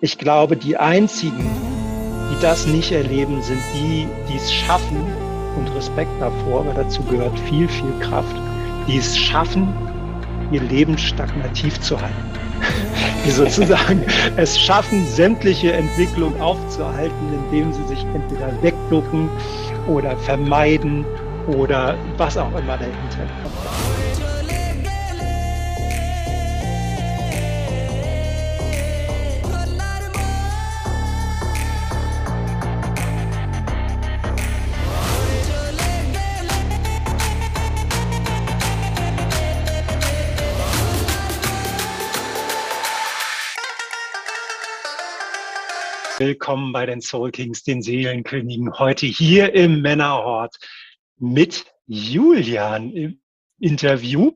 Ich glaube, die einzigen, die das nicht erleben, sind die, die es schaffen und Respekt davor, weil dazu gehört viel, viel Kraft, die es schaffen, ihr Leben stagnativ zu halten. Die sozusagen es schaffen, sämtliche Entwicklung aufzuhalten, indem sie sich entweder wegducken oder vermeiden oder was auch immer dahinter kommt. Willkommen bei den Soul Kings, den Seelenkönigen. Heute hier im Männerhort mit Julian im Interview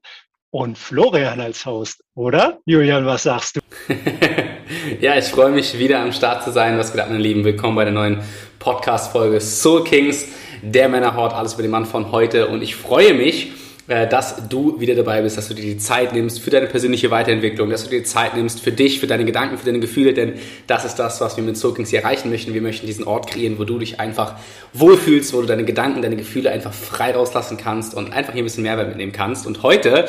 und Florian als Host, oder? Julian, was sagst du? ja, ich freue mich wieder am Start zu sein. Was geht ab, meine Lieben? Willkommen bei der neuen Podcast-Folge Soul Kings, der Männerhort, alles über den Mann von heute. Und ich freue mich, dass du wieder dabei bist, dass du dir die Zeit nimmst für deine persönliche Weiterentwicklung, dass du dir die Zeit nimmst für dich, für deine Gedanken, für deine Gefühle, denn das ist das, was wir mit Soakings hier erreichen möchten. Wir möchten diesen Ort kreieren, wo du dich einfach wohlfühlst, wo du deine Gedanken, deine Gefühle einfach frei rauslassen kannst und einfach hier ein bisschen Mehrwert mitnehmen kannst. Und heute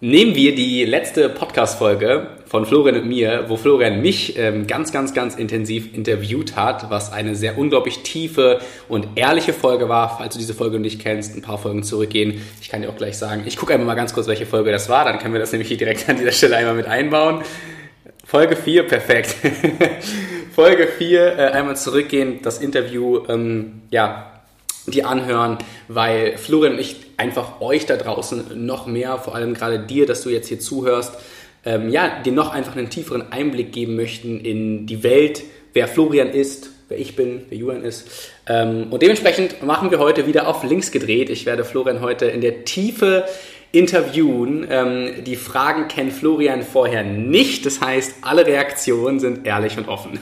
nehmen wir die letzte Podcast-Folge von Florian und mir, wo Florian mich ähm, ganz, ganz, ganz intensiv interviewt hat, was eine sehr unglaublich tiefe und ehrliche Folge war. Falls du diese Folge nicht kennst, ein paar Folgen zurückgehen. Ich kann dir auch gleich sagen, ich gucke einfach mal ganz kurz, welche Folge das war, dann können wir das nämlich hier direkt an dieser Stelle einmal mit einbauen. Folge 4, perfekt. Folge 4, äh, einmal zurückgehen, das Interview, ähm, ja, die anhören, weil Florian und ich einfach euch da draußen noch mehr, vor allem gerade dir, dass du jetzt hier zuhörst, ähm, ja, dir noch einfach einen tieferen Einblick geben möchten in die Welt, wer Florian ist, wer ich bin, wer Julian ist. Ähm, und dementsprechend machen wir heute wieder auf links gedreht. Ich werde Florian heute in der Tiefe interviewen. Ähm, die Fragen kennt Florian vorher nicht. Das heißt, alle Reaktionen sind ehrlich und offen.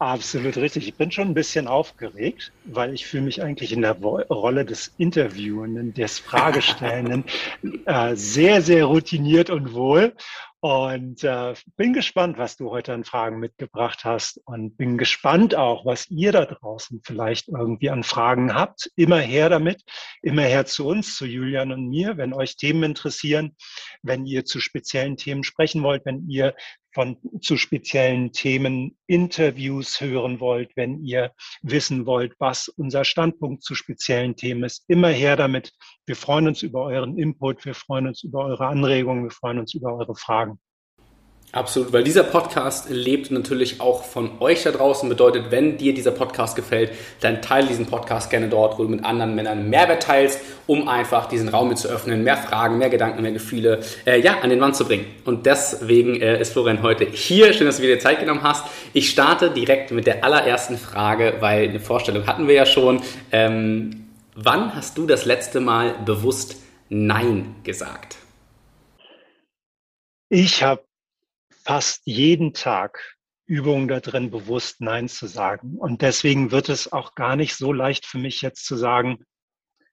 Absolut richtig. Ich bin schon ein bisschen aufgeregt, weil ich fühle mich eigentlich in der Rolle des Interviewenden, des Fragestellenden äh, sehr, sehr routiniert und wohl. Und äh, bin gespannt, was du heute an Fragen mitgebracht hast und bin gespannt auch, was ihr da draußen vielleicht irgendwie an Fragen habt. Immer her damit, immer her zu uns, zu Julian und mir, wenn euch Themen interessieren, wenn ihr zu speziellen Themen sprechen wollt, wenn ihr von, zu speziellen Themen Interviews hören wollt, wenn ihr wissen wollt, was unser Standpunkt zu speziellen Themen ist, immer her damit. Wir freuen uns über euren Input, wir freuen uns über eure Anregungen, wir freuen uns über eure Fragen. Absolut, weil dieser Podcast lebt natürlich auch von euch da draußen. Bedeutet, wenn dir dieser Podcast gefällt, dann teile diesen Podcast gerne dort, wo du mit anderen Männern Mehrwert teilst, um einfach diesen Raum mit zu öffnen, mehr Fragen, mehr Gedanken, mehr Gefühle, äh, ja, an den Mann zu bringen. Und deswegen äh, ist Florian heute hier. Schön, dass du dir Zeit genommen hast. Ich starte direkt mit der allerersten Frage, weil eine Vorstellung hatten wir ja schon. Ähm, wann hast du das letzte Mal bewusst Nein gesagt? Ich habe fast jeden Tag Übungen da drin, bewusst Nein zu sagen. Und deswegen wird es auch gar nicht so leicht für mich jetzt zu sagen,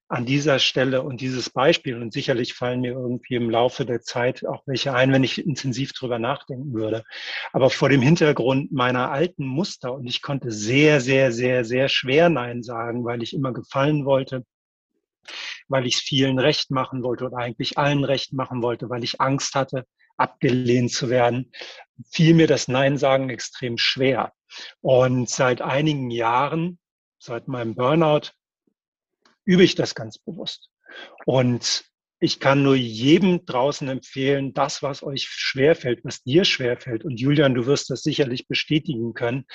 an dieser Stelle und dieses Beispiel, und sicherlich fallen mir irgendwie im Laufe der Zeit auch welche ein, wenn ich intensiv drüber nachdenken würde. Aber vor dem Hintergrund meiner alten Muster, und ich konnte sehr, sehr, sehr, sehr schwer Nein sagen, weil ich immer gefallen wollte, weil ich es vielen recht machen wollte oder eigentlich allen recht machen wollte, weil ich Angst hatte, abgelehnt zu werden, fiel mir das Nein sagen extrem schwer. Und seit einigen Jahren, seit meinem Burnout, übe ich das ganz bewusst. Und ich kann nur jedem draußen empfehlen, das, was euch schwerfällt, was dir schwerfällt. Und Julian, du wirst das sicherlich bestätigen können.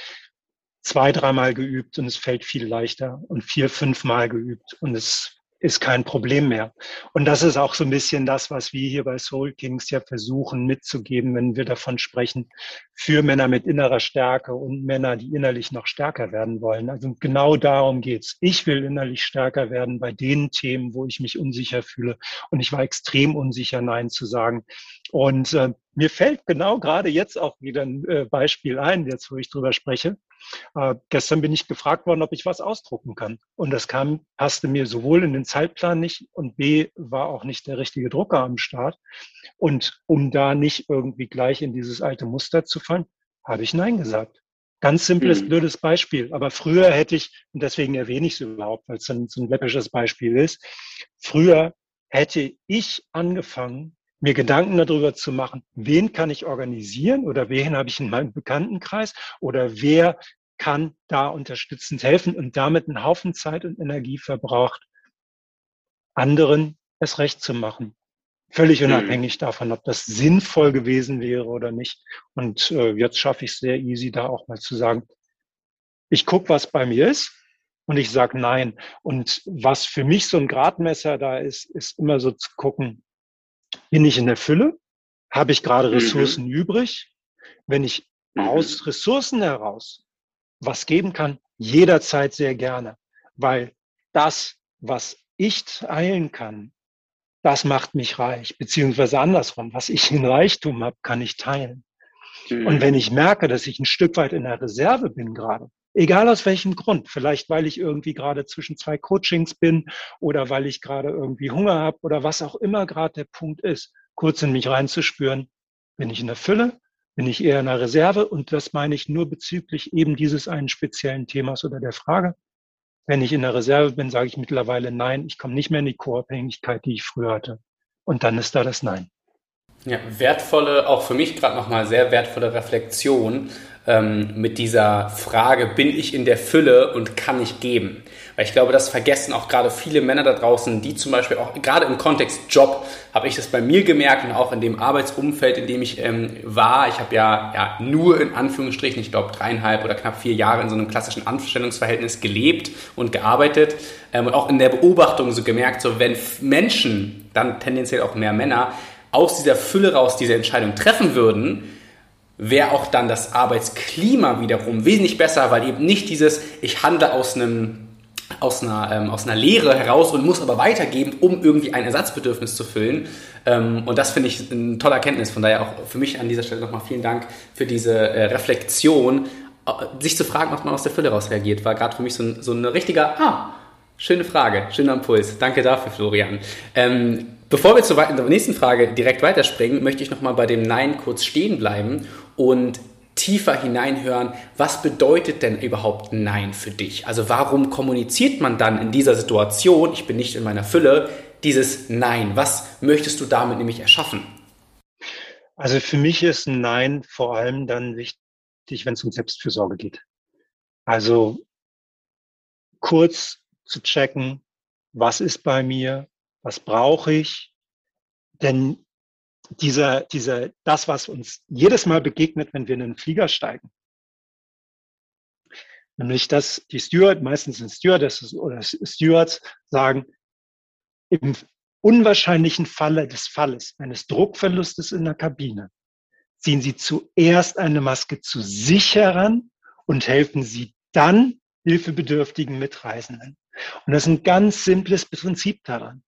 Zwei, dreimal geübt und es fällt viel leichter und vier, fünfmal geübt und es ist kein Problem mehr. Und das ist auch so ein bisschen das, was wir hier bei Soul Kings ja versuchen mitzugeben, wenn wir davon sprechen, für Männer mit innerer Stärke und Männer, die innerlich noch stärker werden wollen. Also genau darum geht's. Ich will innerlich stärker werden bei den Themen, wo ich mich unsicher fühle. Und ich war extrem unsicher, Nein zu sagen. Und äh, mir fällt genau gerade jetzt auch wieder ein äh, Beispiel ein, jetzt wo ich drüber spreche. Äh, gestern bin ich gefragt worden, ob ich was ausdrucken kann. Und das kam, passte mir sowohl in den Zeitplan nicht und B war auch nicht der richtige Drucker am Start. Und um da nicht irgendwie gleich in dieses alte Muster zu fallen, habe ich Nein gesagt. Ganz simples, mhm. blödes Beispiel. Aber früher hätte ich, und deswegen erwähne ich es überhaupt, weil es so ein läppisches Beispiel ist, früher hätte ich angefangen, mir Gedanken darüber zu machen, wen kann ich organisieren oder wen habe ich in meinem Bekanntenkreis oder wer kann da unterstützend helfen und damit einen Haufen Zeit und Energie verbraucht, anderen es recht zu machen. Völlig mhm. unabhängig davon, ob das sinnvoll gewesen wäre oder nicht. Und äh, jetzt schaffe ich es sehr easy, da auch mal zu sagen, ich gucke, was bei mir ist und ich sage nein. Und was für mich so ein Gradmesser da ist, ist immer so zu gucken, bin ich in der Fülle? Habe ich gerade mhm. Ressourcen mhm. übrig? Wenn ich mhm. aus Ressourcen heraus was geben kann, jederzeit sehr gerne, weil das, was ich teilen kann, das macht mich reich, beziehungsweise andersrum, was ich in Reichtum habe, kann ich teilen. Und wenn ich merke, dass ich ein Stück weit in der Reserve bin gerade, egal aus welchem Grund, vielleicht weil ich irgendwie gerade zwischen zwei Coachings bin oder weil ich gerade irgendwie Hunger habe oder was auch immer gerade der Punkt ist, kurz in mich reinzuspüren, bin ich in der Fülle, bin ich eher in der Reserve und das meine ich nur bezüglich eben dieses einen speziellen Themas oder der Frage. Wenn ich in der Reserve bin, sage ich mittlerweile nein, ich komme nicht mehr in die Co-Abhängigkeit, die ich früher hatte. Und dann ist da das Nein. Ja, wertvolle, auch für mich gerade nochmal sehr wertvolle Reflexion ähm, mit dieser Frage, bin ich in der Fülle und kann ich geben? Weil ich glaube, das vergessen auch gerade viele Männer da draußen, die zum Beispiel auch gerade im Kontext Job, habe ich das bei mir gemerkt und auch in dem Arbeitsumfeld, in dem ich ähm, war. Ich habe ja, ja nur in Anführungsstrichen, ich glaube dreieinhalb oder knapp vier Jahre in so einem klassischen Anstellungsverhältnis gelebt und gearbeitet ähm, und auch in der Beobachtung so gemerkt, so wenn Menschen, dann tendenziell auch mehr Männer, aus dieser Fülle raus diese Entscheidung treffen würden, wäre auch dann das Arbeitsklima wiederum wesentlich besser, weil eben nicht dieses, ich handle aus einem aus einer, ähm, aus einer Lehre heraus und muss aber weitergeben, um irgendwie ein Ersatzbedürfnis zu füllen. Ähm, und das finde ich eine tolle Erkenntnis. Von daher auch für mich an dieser Stelle nochmal vielen Dank für diese äh, Reflexion. Äh, sich zu fragen, ob man aus der Fülle raus reagiert, war gerade für mich so ein, so ein richtiger, ah, schöne Frage, schöner Impuls. Danke dafür, Florian. Ähm, Bevor wir zur nächsten Frage direkt weiterspringen, möchte ich nochmal bei dem Nein kurz stehen bleiben und tiefer hineinhören, was bedeutet denn überhaupt Nein für dich? Also warum kommuniziert man dann in dieser Situation, ich bin nicht in meiner Fülle, dieses Nein? Was möchtest du damit nämlich erschaffen? Also für mich ist ein Nein vor allem dann wichtig, wenn es um Selbstfürsorge geht. Also kurz zu checken, was ist bei mir, was brauche ich? Denn dieser, dieser, das, was uns jedes Mal begegnet, wenn wir in einen Flieger steigen, nämlich dass die Steward, meistens sind Stewardesses oder Stewards, sagen, im unwahrscheinlichen Falle des Falles eines Druckverlustes in der Kabine ziehen Sie zuerst eine Maske zu sich heran und helfen Sie dann hilfebedürftigen Mitreisenden. Und das ist ein ganz simples Prinzip daran.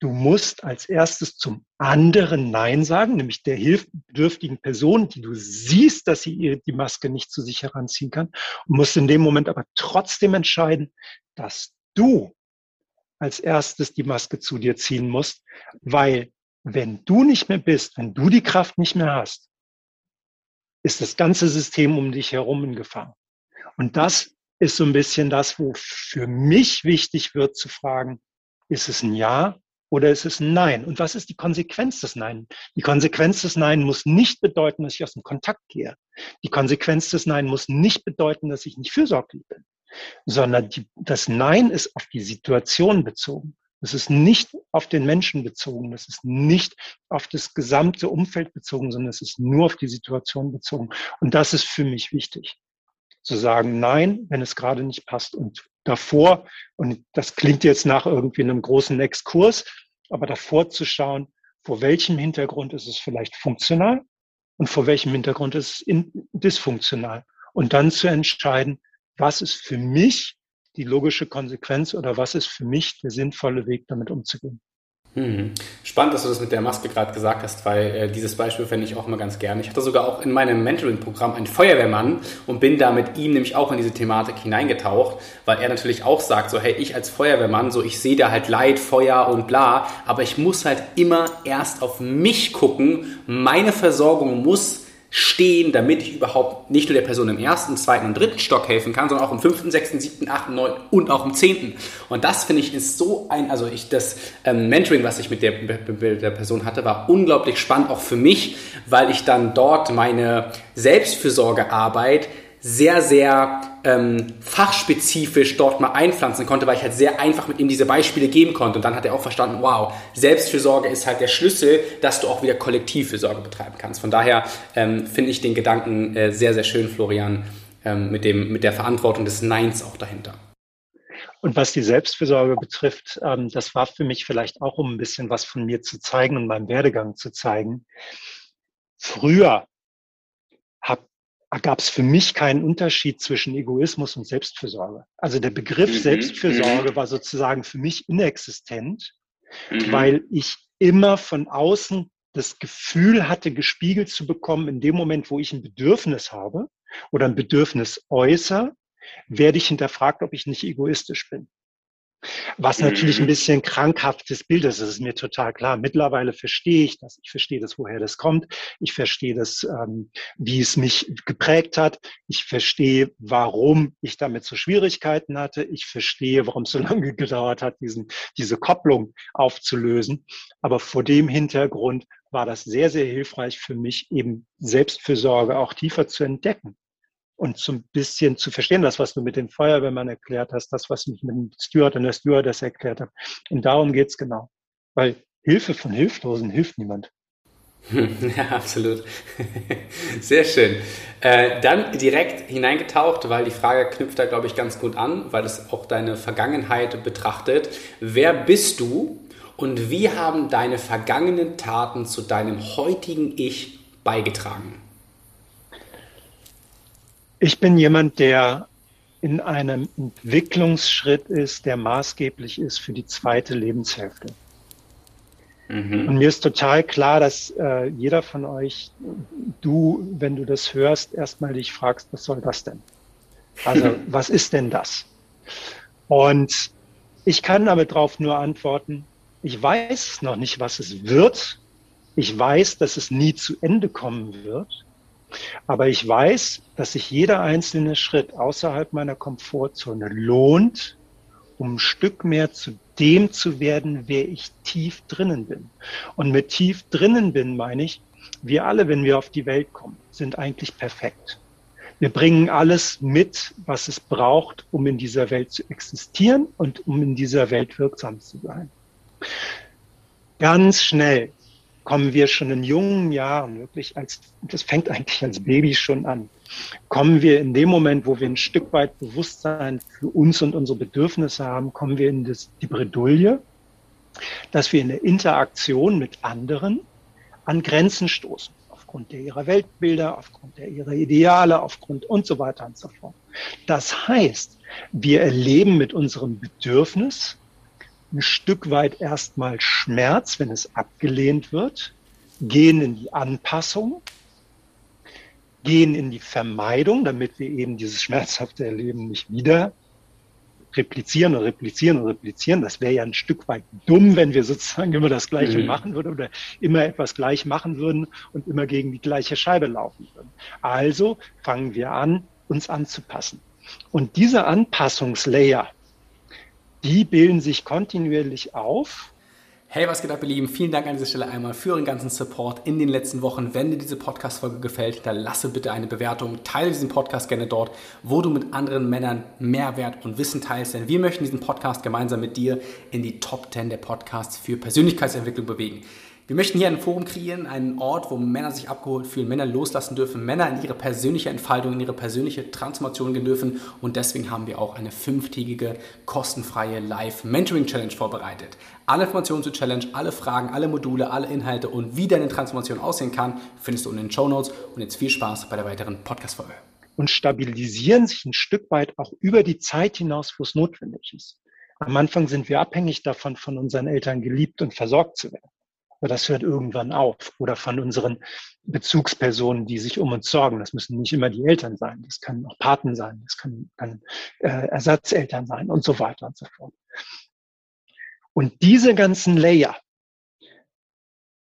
Du musst als erstes zum anderen Nein sagen, nämlich der hilfbedürftigen Person, die du siehst, dass sie die Maske nicht zu sich heranziehen kann, und musst in dem Moment aber trotzdem entscheiden, dass du als erstes die Maske zu dir ziehen musst, weil wenn du nicht mehr bist, wenn du die Kraft nicht mehr hast, ist das ganze System um dich herum in Gefahr. Und das ist so ein bisschen das, wo für mich wichtig wird zu fragen, ist es ein Ja oder ist es ein Nein? Und was ist die Konsequenz des Nein? Die Konsequenz des Nein muss nicht bedeuten, dass ich aus dem Kontakt gehe. Die Konsequenz des Nein muss nicht bedeuten, dass ich nicht fürsorglich bin, sondern die, das Nein ist auf die Situation bezogen. Es ist nicht auf den Menschen bezogen, es ist nicht auf das gesamte Umfeld bezogen, sondern es ist nur auf die Situation bezogen. Und das ist für mich wichtig. Zu sagen Nein, wenn es gerade nicht passt und davor, und das klingt jetzt nach irgendwie einem großen Exkurs, aber davor zu schauen, vor welchem Hintergrund ist es vielleicht funktional und vor welchem Hintergrund ist es dysfunktional. Und dann zu entscheiden, was ist für mich die logische Konsequenz oder was ist für mich der sinnvolle Weg, damit umzugehen. Mhm. Spannend, dass du das mit der Maske gerade gesagt hast, weil äh, dieses Beispiel fände ich auch immer ganz gerne. Ich hatte sogar auch in meinem Mentoring-Programm einen Feuerwehrmann und bin da mit ihm nämlich auch in diese Thematik hineingetaucht, weil er natürlich auch sagt, so hey, ich als Feuerwehrmann, so ich sehe da halt Leid, Feuer und bla, aber ich muss halt immer erst auf mich gucken, meine Versorgung muss stehen, damit ich überhaupt nicht nur der Person im ersten, zweiten und dritten Stock helfen kann, sondern auch im fünften, sechsten, siebten, achten, neunten und auch im zehnten. Und das finde ich ist so ein, also ich das ähm, Mentoring, was ich mit der, mit der Person hatte, war unglaublich spannend auch für mich, weil ich dann dort meine Selbstfürsorgearbeit sehr, sehr ähm, fachspezifisch dort mal einpflanzen konnte, weil ich halt sehr einfach mit ihm diese Beispiele geben konnte. Und dann hat er auch verstanden, wow, Selbstfürsorge ist halt der Schlüssel, dass du auch wieder Kollektivfürsorge betreiben kannst. Von daher ähm, finde ich den Gedanken äh, sehr, sehr schön, Florian, ähm, mit, dem, mit der Verantwortung des Neins auch dahinter. Und was die Selbstfürsorge betrifft, ähm, das war für mich vielleicht auch, um ein bisschen was von mir zu zeigen und meinem Werdegang zu zeigen. Früher gab es für mich keinen Unterschied zwischen Egoismus und Selbstfürsorge. Also der Begriff mhm. Selbstfürsorge mhm. war sozusagen für mich inexistent, mhm. weil ich immer von außen das Gefühl hatte, gespiegelt zu bekommen, in dem Moment, wo ich ein Bedürfnis habe oder ein Bedürfnis äußere, werde ich hinterfragt, ob ich nicht egoistisch bin. Was natürlich ein mhm. bisschen krankhaftes Bild ist, das ist mir total klar. Mittlerweile verstehe ich das. Ich verstehe das, woher das kommt. Ich verstehe das, ähm, wie es mich geprägt hat. Ich verstehe, warum ich damit so Schwierigkeiten hatte. Ich verstehe, warum es so lange gedauert hat, diesen, diese Kopplung aufzulösen. Aber vor dem Hintergrund war das sehr, sehr hilfreich für mich, eben Selbstfürsorge auch tiefer zu entdecken und so ein bisschen zu verstehen, das, was du mit den Feuerwehrmann erklärt hast, das, was ich mit dem Steward und der Stewardess erklärt habe. Und darum geht's genau. Weil Hilfe von Hilflosen hilft niemand. Ja, absolut. Sehr schön. Äh, dann direkt hineingetaucht, weil die Frage knüpft da, glaube ich, ganz gut an, weil es auch deine Vergangenheit betrachtet. Wer bist du und wie haben deine vergangenen Taten zu deinem heutigen Ich beigetragen? Ich bin jemand, der in einem Entwicklungsschritt ist, der maßgeblich ist für die zweite Lebenshälfte. Mhm. Und mir ist total klar, dass äh, jeder von euch, du, wenn du das hörst, erstmal dich fragst, was soll das denn? Also, was ist denn das? Und ich kann damit drauf nur antworten, ich weiß noch nicht, was es wird. Ich weiß, dass es nie zu Ende kommen wird. Aber ich weiß, dass sich jeder einzelne Schritt außerhalb meiner Komfortzone lohnt, um ein Stück mehr zu dem zu werden, wer ich tief drinnen bin. Und mit tief drinnen bin meine ich, wir alle, wenn wir auf die Welt kommen, sind eigentlich perfekt. Wir bringen alles mit, was es braucht, um in dieser Welt zu existieren und um in dieser Welt wirksam zu sein. Ganz schnell kommen wir schon in jungen Jahren wirklich als, das fängt eigentlich als Baby schon an, kommen wir in dem Moment, wo wir ein Stück weit Bewusstsein für uns und unsere Bedürfnisse haben, kommen wir in das, die Bredouille, dass wir in der Interaktion mit anderen an Grenzen stoßen. Aufgrund der ihrer Weltbilder, aufgrund der ihrer Ideale, aufgrund und so weiter und so fort. Das heißt, wir erleben mit unserem Bedürfnis ein Stück weit erstmal Schmerz, wenn es abgelehnt wird, gehen in die Anpassung, gehen in die Vermeidung, damit wir eben dieses schmerzhafte Erleben nicht wieder replizieren und replizieren und replizieren. Das wäre ja ein Stück weit dumm, wenn wir sozusagen immer das Gleiche mhm. machen würden oder immer etwas gleich machen würden und immer gegen die gleiche Scheibe laufen würden. Also fangen wir an, uns anzupassen. Und diese Anpassungslayer, die bilden sich kontinuierlich auf. Hey, was geht ab, ihr Lieben? Vielen Dank an dieser Stelle einmal für euren ganzen Support in den letzten Wochen. Wenn dir diese Podcast-Folge gefällt, dann lasse bitte eine Bewertung. Teile diesen Podcast gerne dort, wo du mit anderen Männern Mehrwert und Wissen teilst. Denn wir möchten diesen Podcast gemeinsam mit dir in die Top 10 der Podcasts für Persönlichkeitsentwicklung bewegen. Wir möchten hier ein Forum kreieren, einen Ort, wo Männer sich abgeholt fühlen, Männer loslassen dürfen, Männer in ihre persönliche Entfaltung, in ihre persönliche Transformation gehen dürfen. Und deswegen haben wir auch eine fünftägige kostenfreie Live-Mentoring-Challenge vorbereitet. Alle Informationen zur Challenge, alle Fragen, alle Module, alle Inhalte und wie deine Transformation aussehen kann, findest du in den Show Notes. Und jetzt viel Spaß bei der weiteren Podcast-Folge. Und stabilisieren sich ein Stück weit auch über die Zeit hinaus, wo es notwendig ist. Am Anfang sind wir abhängig davon, von unseren Eltern geliebt und versorgt zu werden. Aber das hört irgendwann auf. Oder von unseren Bezugspersonen, die sich um uns sorgen. Das müssen nicht immer die Eltern sein. Das können auch Paten sein. Das können, können äh, Ersatzeltern sein und so weiter und so fort. Und diese ganzen Layer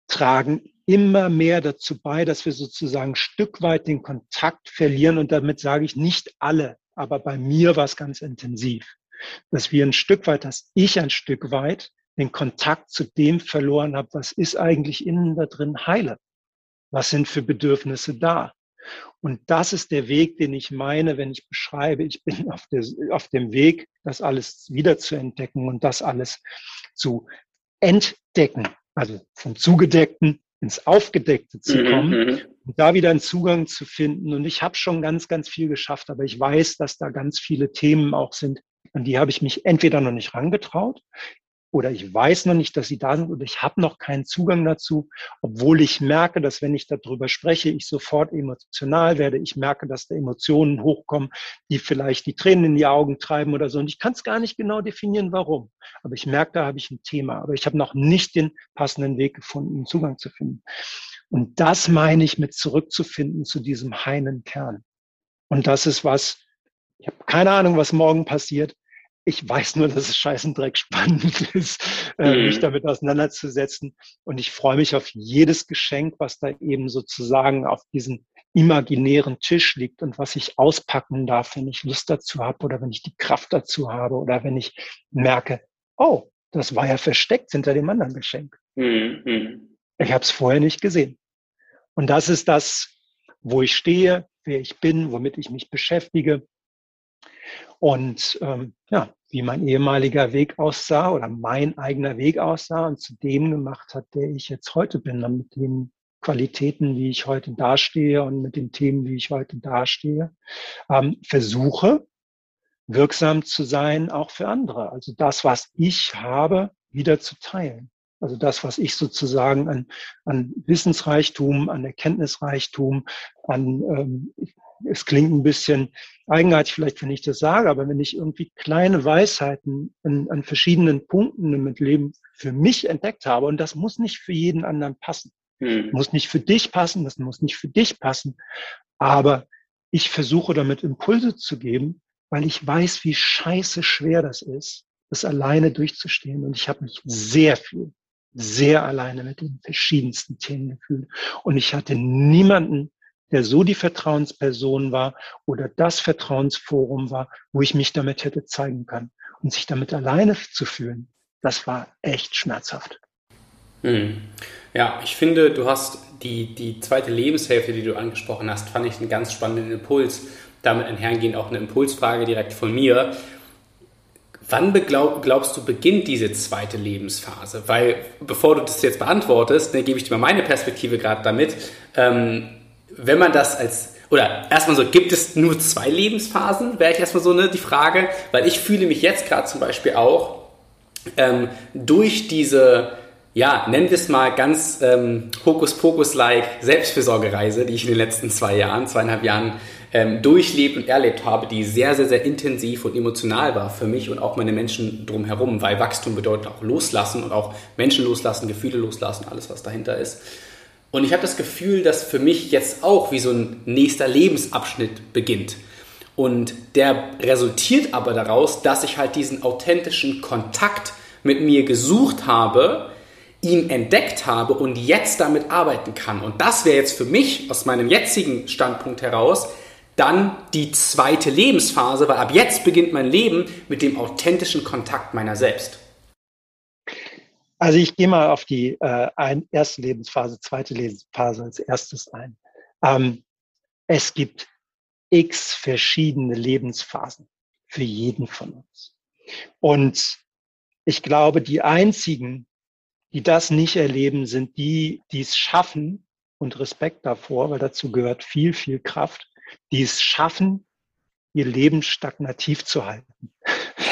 tragen immer mehr dazu bei, dass wir sozusagen ein Stück weit den Kontakt verlieren. Und damit sage ich nicht alle, aber bei mir war es ganz intensiv, dass wir ein Stück weit, dass ich ein Stück weit den Kontakt zu dem verloren habe, was ist eigentlich innen da drin heile? Was sind für Bedürfnisse da? Und das ist der Weg, den ich meine, wenn ich beschreibe, ich bin auf, der, auf dem Weg, das alles wieder zu entdecken und das alles zu entdecken. Also vom Zugedeckten ins Aufgedeckte zu mhm, kommen mhm. und da wieder einen Zugang zu finden. Und ich habe schon ganz, ganz viel geschafft, aber ich weiß, dass da ganz viele Themen auch sind, an die habe ich mich entweder noch nicht rangetraut oder ich weiß noch nicht, dass sie da sind oder ich habe noch keinen Zugang dazu, obwohl ich merke, dass wenn ich darüber spreche, ich sofort emotional werde. Ich merke, dass da Emotionen hochkommen, die vielleicht die Tränen in die Augen treiben oder so. Und ich kann es gar nicht genau definieren, warum. Aber ich merke, da habe ich ein Thema. Aber ich habe noch nicht den passenden Weg gefunden, einen Zugang zu finden. Und das meine ich mit zurückzufinden zu diesem heinen Kern. Und das ist was, ich habe keine Ahnung, was morgen passiert. Ich weiß nur, dass es scheißendreck spannend ist, äh, mhm. mich damit auseinanderzusetzen. Und ich freue mich auf jedes Geschenk, was da eben sozusagen auf diesen imaginären Tisch liegt und was ich auspacken darf, wenn ich Lust dazu habe oder wenn ich die Kraft dazu habe oder wenn ich merke, oh, das war ja versteckt hinter dem anderen Geschenk. Mhm. mhm. Ich habe es vorher nicht gesehen. Und das ist das, wo ich stehe, wer ich bin, womit ich mich beschäftige. Und ähm, ja, wie mein ehemaliger Weg aussah oder mein eigener Weg aussah und zu dem gemacht hat, der ich jetzt heute bin, mit den Qualitäten, wie ich heute dastehe und mit den Themen, wie ich heute dastehe, ähm, versuche wirksam zu sein, auch für andere. Also das, was ich habe, wieder zu teilen. Also das, was ich sozusagen an, an Wissensreichtum, an Erkenntnisreichtum, an ähm, es klingt ein bisschen eigenartig vielleicht, wenn ich das sage, aber wenn ich irgendwie kleine Weisheiten an, an verschiedenen Punkten im Leben für mich entdeckt habe, und das muss nicht für jeden anderen passen. Mhm. Muss nicht für dich passen, das muss nicht für dich passen. Aber ich versuche damit Impulse zu geben, weil ich weiß, wie scheiße schwer das ist, das alleine durchzustehen. Und ich habe mich sehr viel, sehr alleine mit den verschiedensten Themen gefühlt. Und ich hatte niemanden, der so die Vertrauensperson war oder das Vertrauensforum war, wo ich mich damit hätte zeigen können. Und sich damit alleine zu fühlen, das war echt schmerzhaft. Hm. Ja, ich finde, du hast die, die zweite Lebenshälfte, die du angesprochen hast, fand ich einen ganz spannenden Impuls. Damit einhergehend auch eine Impulsfrage direkt von mir. Wann glaub, glaubst du, beginnt diese zweite Lebensphase? Weil, bevor du das jetzt beantwortest, ne, gebe ich dir mal meine Perspektive gerade damit. Ähm, wenn man das als, oder erstmal so, gibt es nur zwei Lebensphasen? Wäre ich erstmal so ne, die Frage, weil ich fühle mich jetzt gerade zum Beispiel auch ähm, durch diese, ja, nennen wir es mal ganz ähm, Hokuspokus-like Selbstfürsorgereise, die ich in den letzten zwei Jahren, zweieinhalb Jahren ähm, durchlebt und erlebt habe, die sehr, sehr, sehr intensiv und emotional war für mich und auch meine Menschen drumherum, weil Wachstum bedeutet auch loslassen und auch Menschen loslassen, Gefühle loslassen, alles, was dahinter ist. Und ich habe das Gefühl, dass für mich jetzt auch wie so ein nächster Lebensabschnitt beginnt. Und der resultiert aber daraus, dass ich halt diesen authentischen Kontakt mit mir gesucht habe, ihn entdeckt habe und jetzt damit arbeiten kann. Und das wäre jetzt für mich aus meinem jetzigen Standpunkt heraus dann die zweite Lebensphase, weil ab jetzt beginnt mein Leben mit dem authentischen Kontakt meiner selbst. Also ich gehe mal auf die äh, ein, erste Lebensphase, zweite Lebensphase als erstes ein. Ähm, es gibt x verschiedene Lebensphasen für jeden von uns. Und ich glaube, die einzigen, die das nicht erleben, sind die, die es schaffen, und Respekt davor, weil dazu gehört viel, viel Kraft, die es schaffen, ihr Leben stagnativ zu halten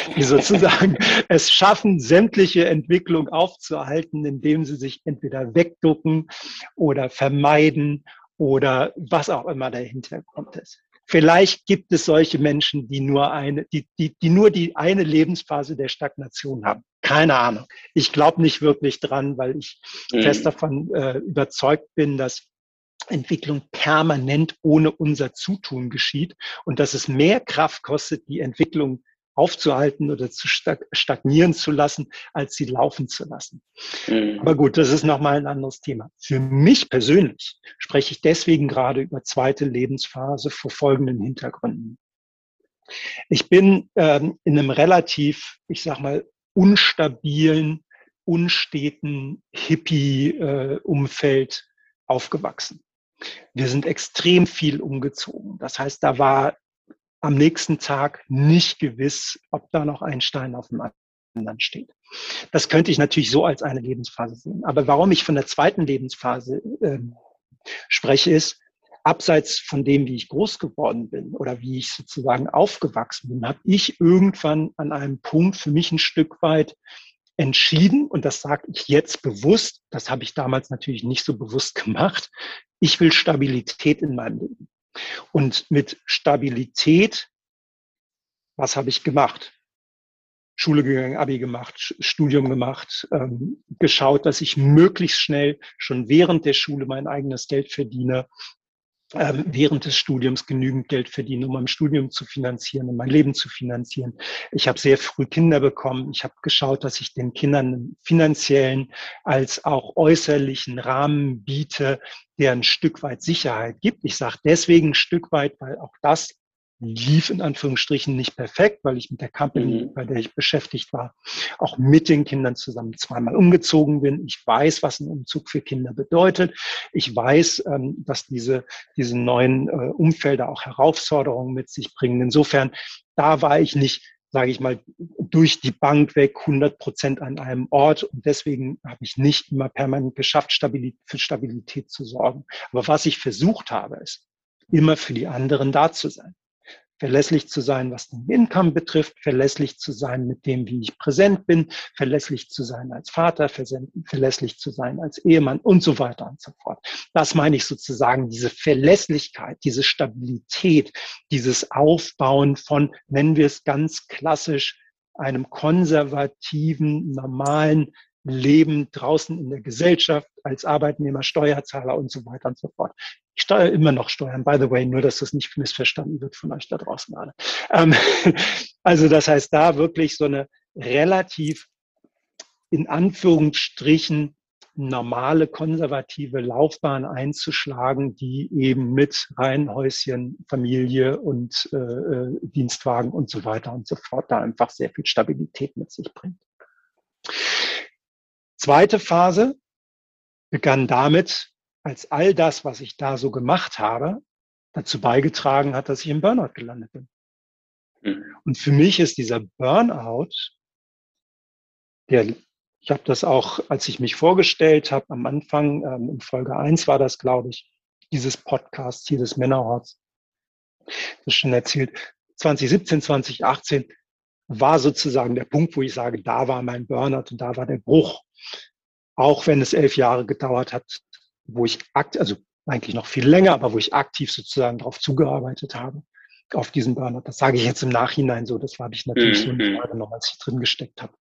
die sozusagen es schaffen, sämtliche Entwicklung aufzuhalten, indem sie sich entweder wegducken oder vermeiden oder was auch immer der Hintergrund ist. Vielleicht gibt es solche Menschen, die nur eine, die, die, die nur die eine Lebensphase der Stagnation haben. Keine Ahnung. Ich glaube nicht wirklich dran, weil ich mhm. fest davon äh, überzeugt bin, dass Entwicklung permanent ohne unser Zutun geschieht und dass es mehr Kraft kostet, die Entwicklung aufzuhalten oder zu stagnieren zu lassen, als sie laufen zu lassen. Mhm. Aber gut, das ist nochmal ein anderes Thema. Für mich persönlich spreche ich deswegen gerade über zweite Lebensphase vor folgenden Hintergründen. Ich bin ähm, in einem relativ, ich sag mal, unstabilen, unsteten Hippie-Umfeld äh, aufgewachsen. Wir sind extrem viel umgezogen. Das heißt, da war am nächsten Tag nicht gewiss, ob da noch ein Stein auf dem anderen steht. Das könnte ich natürlich so als eine Lebensphase sehen. Aber warum ich von der zweiten Lebensphase äh, spreche, ist, abseits von dem, wie ich groß geworden bin oder wie ich sozusagen aufgewachsen bin, habe ich irgendwann an einem Punkt für mich ein Stück weit entschieden, und das sage ich jetzt bewusst, das habe ich damals natürlich nicht so bewusst gemacht, ich will Stabilität in meinem Leben. Und mit Stabilität, was habe ich gemacht? Schule gegangen, Abi gemacht, Studium gemacht, ähm, geschaut, dass ich möglichst schnell schon während der Schule mein eigenes Geld verdiene, während des Studiums genügend Geld verdienen, um mein Studium zu finanzieren, um mein Leben zu finanzieren. Ich habe sehr früh Kinder bekommen. Ich habe geschaut, dass ich den Kindern einen finanziellen als auch äußerlichen Rahmen biete, der ein Stück weit Sicherheit gibt. Ich sage deswegen ein Stück weit, weil auch das lief in Anführungsstrichen nicht perfekt, weil ich mit der Company, mhm. bei der ich beschäftigt war, auch mit den Kindern zusammen zweimal umgezogen bin. Ich weiß, was ein Umzug für Kinder bedeutet. Ich weiß, ähm, dass diese, diese neuen äh, Umfelder auch Herausforderungen mit sich bringen. Insofern, da war ich nicht sage ich mal, durch die Bank weg 100 Prozent an einem Ort. Und deswegen habe ich nicht immer permanent geschafft, Stabilität, für Stabilität zu sorgen. Aber was ich versucht habe, ist, immer für die anderen da zu sein verlässlich zu sein, was den Income betrifft, verlässlich zu sein mit dem, wie ich präsent bin, verlässlich zu sein als Vater, verlässlich zu sein als Ehemann und so weiter und so fort. Das meine ich sozusagen, diese Verlässlichkeit, diese Stabilität, dieses Aufbauen von, nennen wir es ganz klassisch, einem konservativen, normalen Leben draußen in der Gesellschaft als Arbeitnehmer, Steuerzahler und so weiter und so fort. Ich steuere immer noch Steuern, by the way, nur dass das nicht missverstanden wird von euch da draußen alle. Ähm, also das heißt, da wirklich so eine relativ in Anführungsstrichen normale konservative Laufbahn einzuschlagen, die eben mit Reihenhäuschen, Familie und äh, äh Dienstwagen und so weiter und so fort da einfach sehr viel Stabilität mit sich bringt. Zweite Phase begann damit, als all das, was ich da so gemacht habe, dazu beigetragen hat, dass ich im Burnout gelandet bin. Mhm. Und für mich ist dieser Burnout, der, ich habe das auch, als ich mich vorgestellt habe, am Anfang, ähm, in Folge eins war das, glaube ich, dieses Podcast hier des Männerhorts, das schon erzählt, 2017, 2018 war sozusagen der Punkt, wo ich sage, da war mein Burnout und da war der Bruch. Auch wenn es elf Jahre gedauert hat, wo ich akt, also eigentlich noch viel länger, aber wo ich aktiv sozusagen darauf zugearbeitet habe, auf diesen Burnout. Das sage ich jetzt im Nachhinein so. Das habe ich natürlich mhm. so Frage noch, als ich drin gesteckt habe.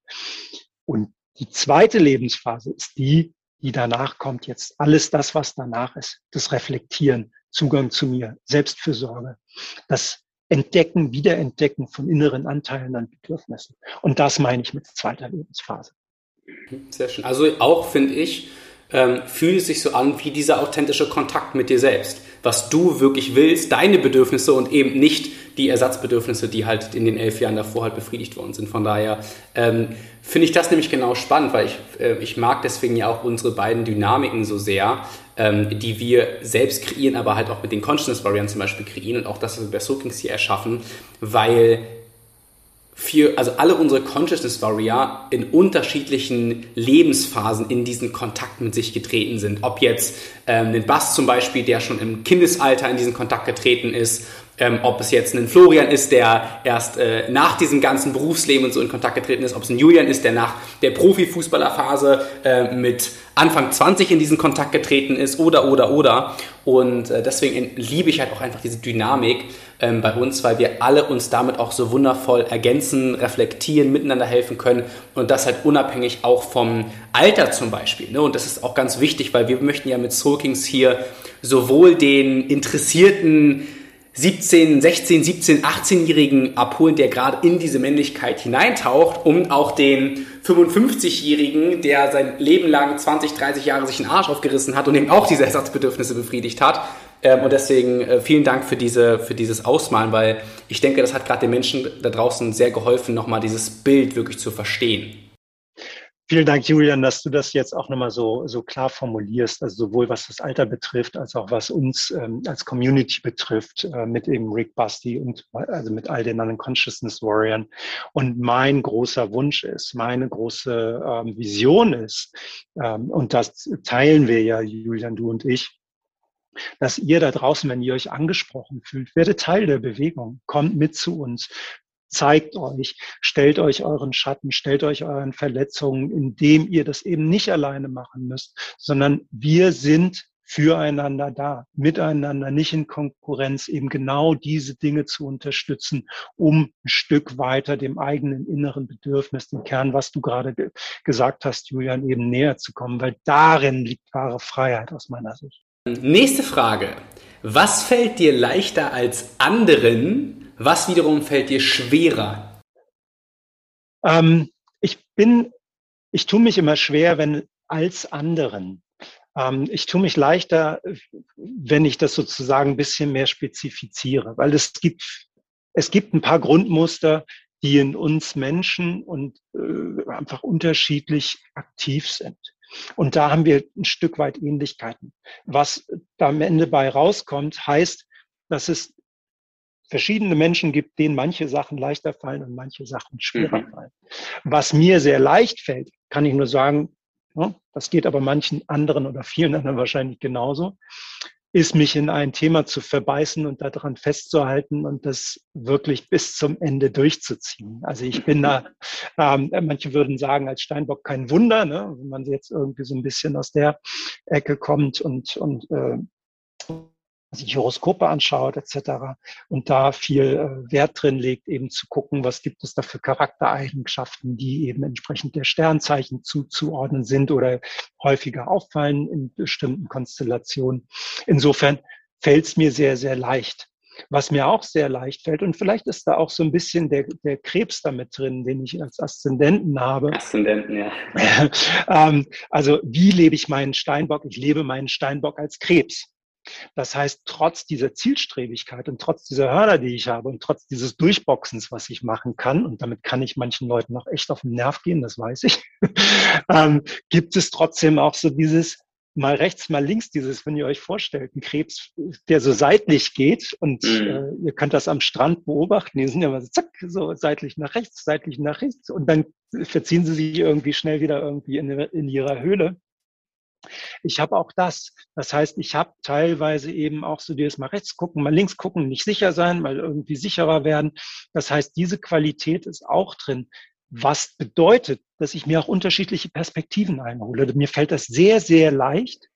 Und die zweite Lebensphase ist die, die danach kommt jetzt. Alles das, was danach ist. Das Reflektieren, Zugang zu mir, Selbstfürsorge, das Entdecken, Wiederentdecken von inneren Anteilen an Bedürfnissen. Und das meine ich mit zweiter Lebensphase. Sehr schön. Also auch finde ich, ähm, fühlt es sich so an wie dieser authentische Kontakt mit dir selbst. Was du wirklich willst, deine Bedürfnisse und eben nicht die Ersatzbedürfnisse, die halt in den elf Jahren davor halt befriedigt worden sind. Von daher ähm, finde ich das nämlich genau spannend, weil ich, äh, ich mag deswegen ja auch unsere beiden Dynamiken so sehr, ähm, die wir selbst kreieren, aber halt auch mit den Consciousness Varianten zum Beispiel kreieren und auch das, was wir bei Soakings hier erschaffen, weil für, also alle unsere Consciousness Warrior in unterschiedlichen Lebensphasen in diesen Kontakt mit sich getreten sind. Ob jetzt ähm, den Bass zum Beispiel, der schon im Kindesalter in diesen Kontakt getreten ist, ähm, ob es jetzt ein Florian ist, der erst äh, nach diesem ganzen Berufsleben und so in Kontakt getreten ist, ob es ein Julian ist, der nach der Profifußballerphase äh, mit Anfang 20 in diesen Kontakt getreten ist oder, oder, oder. Und äh, deswegen liebe ich halt auch einfach diese Dynamik ähm, bei uns, weil wir alle uns damit auch so wundervoll ergänzen, reflektieren, miteinander helfen können und das halt unabhängig auch vom Alter zum Beispiel. Ne? Und das ist auch ganz wichtig, weil wir möchten ja mit Soul Kings hier sowohl den interessierten 17, 16, 17, 18-Jährigen abholen, der gerade in diese Männlichkeit hineintaucht, um auch den 55-Jährigen, der sein Leben lang 20, 30 Jahre sich den Arsch aufgerissen hat und eben auch diese Ersatzbedürfnisse befriedigt hat. Ähm, und deswegen äh, vielen Dank für, diese, für dieses Ausmalen, weil ich denke, das hat gerade den Menschen da draußen sehr geholfen, nochmal dieses Bild wirklich zu verstehen. Vielen Dank, Julian, dass du das jetzt auch nochmal so, so klar formulierst, also sowohl was das Alter betrifft, als auch was uns ähm, als Community betrifft, äh, mit eben Rick Busty und also mit all den anderen Consciousness Warriors. Und mein großer Wunsch ist, meine große ähm, Vision ist, ähm, und das teilen wir ja, Julian, du und ich, dass ihr da draußen, wenn ihr euch angesprochen fühlt, werdet Teil der Bewegung, kommt mit zu uns, zeigt euch, stellt euch euren Schatten, stellt euch euren Verletzungen, indem ihr das eben nicht alleine machen müsst, sondern wir sind füreinander da, miteinander, nicht in Konkurrenz, eben genau diese Dinge zu unterstützen, um ein Stück weiter dem eigenen inneren Bedürfnis, dem Kern, was du gerade ge gesagt hast, Julian, eben näher zu kommen, weil darin liegt wahre Freiheit aus meiner Sicht. Nächste Frage. Was fällt dir leichter als anderen, was wiederum fällt dir schwerer? Ähm, ich bin, ich tue mich immer schwer, wenn als anderen. Ähm, ich tue mich leichter, wenn ich das sozusagen ein bisschen mehr spezifiziere, weil es gibt, es gibt ein paar Grundmuster, die in uns Menschen und äh, einfach unterschiedlich aktiv sind. Und da haben wir ein Stück weit Ähnlichkeiten. Was da am Ende bei rauskommt, heißt, dass es verschiedene Menschen gibt, denen manche Sachen leichter fallen und manche Sachen schwerer mhm. fallen. Was mir sehr leicht fällt, kann ich nur sagen, das geht aber manchen anderen oder vielen anderen wahrscheinlich genauso, ist mich in ein Thema zu verbeißen und daran festzuhalten und das wirklich bis zum Ende durchzuziehen. Also ich bin da, ähm, manche würden sagen, als Steinbock kein Wunder, ne, wenn man jetzt irgendwie so ein bisschen aus der Ecke kommt und, und äh, sich Horoskope anschaut etc. und da viel äh, Wert drin legt, eben zu gucken, was gibt es da für Charaktereigenschaften, die eben entsprechend der Sternzeichen zuzuordnen sind oder häufiger auffallen in bestimmten Konstellationen. Insofern fällt es mir sehr, sehr leicht. Was mir auch sehr leicht fällt, und vielleicht ist da auch so ein bisschen der, der Krebs damit drin, den ich als Aszendenten habe. Aszendenten, ja. ähm, also wie lebe ich meinen Steinbock? Ich lebe meinen Steinbock als Krebs. Das heißt, trotz dieser Zielstrebigkeit und trotz dieser Hörner, die ich habe und trotz dieses Durchboxens, was ich machen kann, und damit kann ich manchen Leuten auch echt auf den Nerv gehen, das weiß ich, ähm, gibt es trotzdem auch so dieses mal rechts, mal links, dieses, wenn ihr euch vorstellt, ein Krebs, der so seitlich geht und mhm. äh, ihr könnt das am Strand beobachten, die sind ja mal so zack, so seitlich nach rechts, seitlich nach rechts und dann verziehen sie sich irgendwie schnell wieder irgendwie in, in ihrer Höhle. Ich habe auch das. Das heißt, ich habe teilweise eben auch so dieses mal rechts gucken, mal links gucken, nicht sicher sein, mal irgendwie sicherer werden. Das heißt, diese Qualität ist auch drin. Was bedeutet, dass ich mir auch unterschiedliche Perspektiven einhole. Mir fällt das sehr, sehr leicht,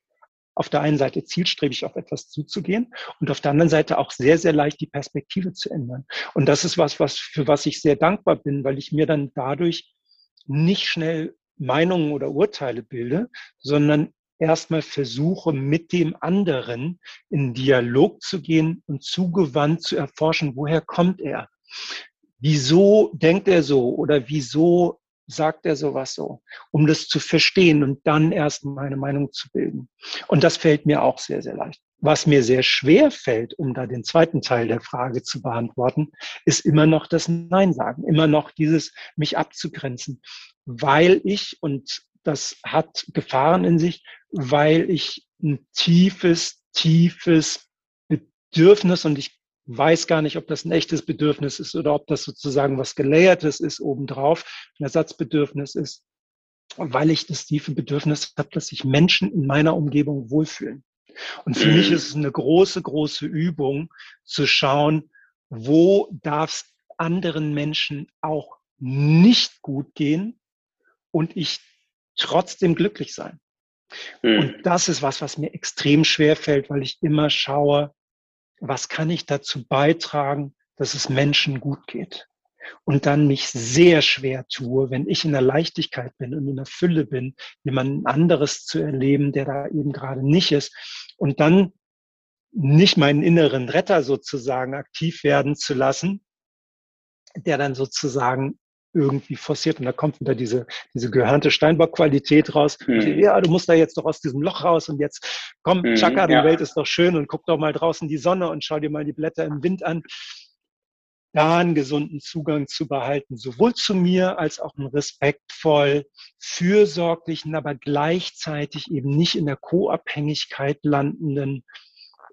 auf der einen Seite zielstrebig auf etwas zuzugehen und auf der anderen Seite auch sehr, sehr leicht die Perspektive zu ändern. Und das ist was, was, für was ich sehr dankbar bin, weil ich mir dann dadurch nicht schnell Meinungen oder Urteile bilde, sondern erstmal versuche, mit dem anderen in Dialog zu gehen und zugewandt zu erforschen, woher kommt er? Wieso denkt er so oder wieso sagt er sowas so, um das zu verstehen und dann erst meine Meinung zu bilden. Und das fällt mir auch sehr, sehr leicht. Was mir sehr schwer fällt, um da den zweiten Teil der Frage zu beantworten, ist immer noch das Nein sagen, immer noch dieses mich abzugrenzen, weil ich, und das hat Gefahren in sich, weil ich ein tiefes, tiefes Bedürfnis und ich weiß gar nicht, ob das ein echtes Bedürfnis ist oder ob das sozusagen was Gelayertes ist obendrauf, ein Ersatzbedürfnis ist, weil ich das tiefe Bedürfnis habe, dass sich Menschen in meiner Umgebung wohlfühlen. Und für mich mhm. ist es eine große, große Übung zu schauen, wo darf es anderen Menschen auch nicht gut gehen und ich trotzdem glücklich sein. Mhm. Und das ist was, was mir extrem schwer fällt, weil ich immer schaue, was kann ich dazu beitragen, dass es Menschen gut geht. Und dann mich sehr schwer tue, wenn ich in der Leichtigkeit bin und in der Fülle bin, jemanden anderes zu erleben, der da eben gerade nicht ist. Und dann nicht meinen inneren Retter sozusagen aktiv werden zu lassen, der dann sozusagen irgendwie forciert und da kommt wieder diese, diese gehörnte Steinbock-Qualität raus. Mhm. Ja, du musst da jetzt doch aus diesem Loch raus und jetzt komm, mhm, Chaka, die ja. Welt ist doch schön und guck doch mal draußen die Sonne und schau dir mal die Blätter im Wind an. Da einen gesunden Zugang zu behalten, sowohl zu mir als auch einen respektvoll, fürsorglichen, aber gleichzeitig eben nicht in der Co-Abhängigkeit landenden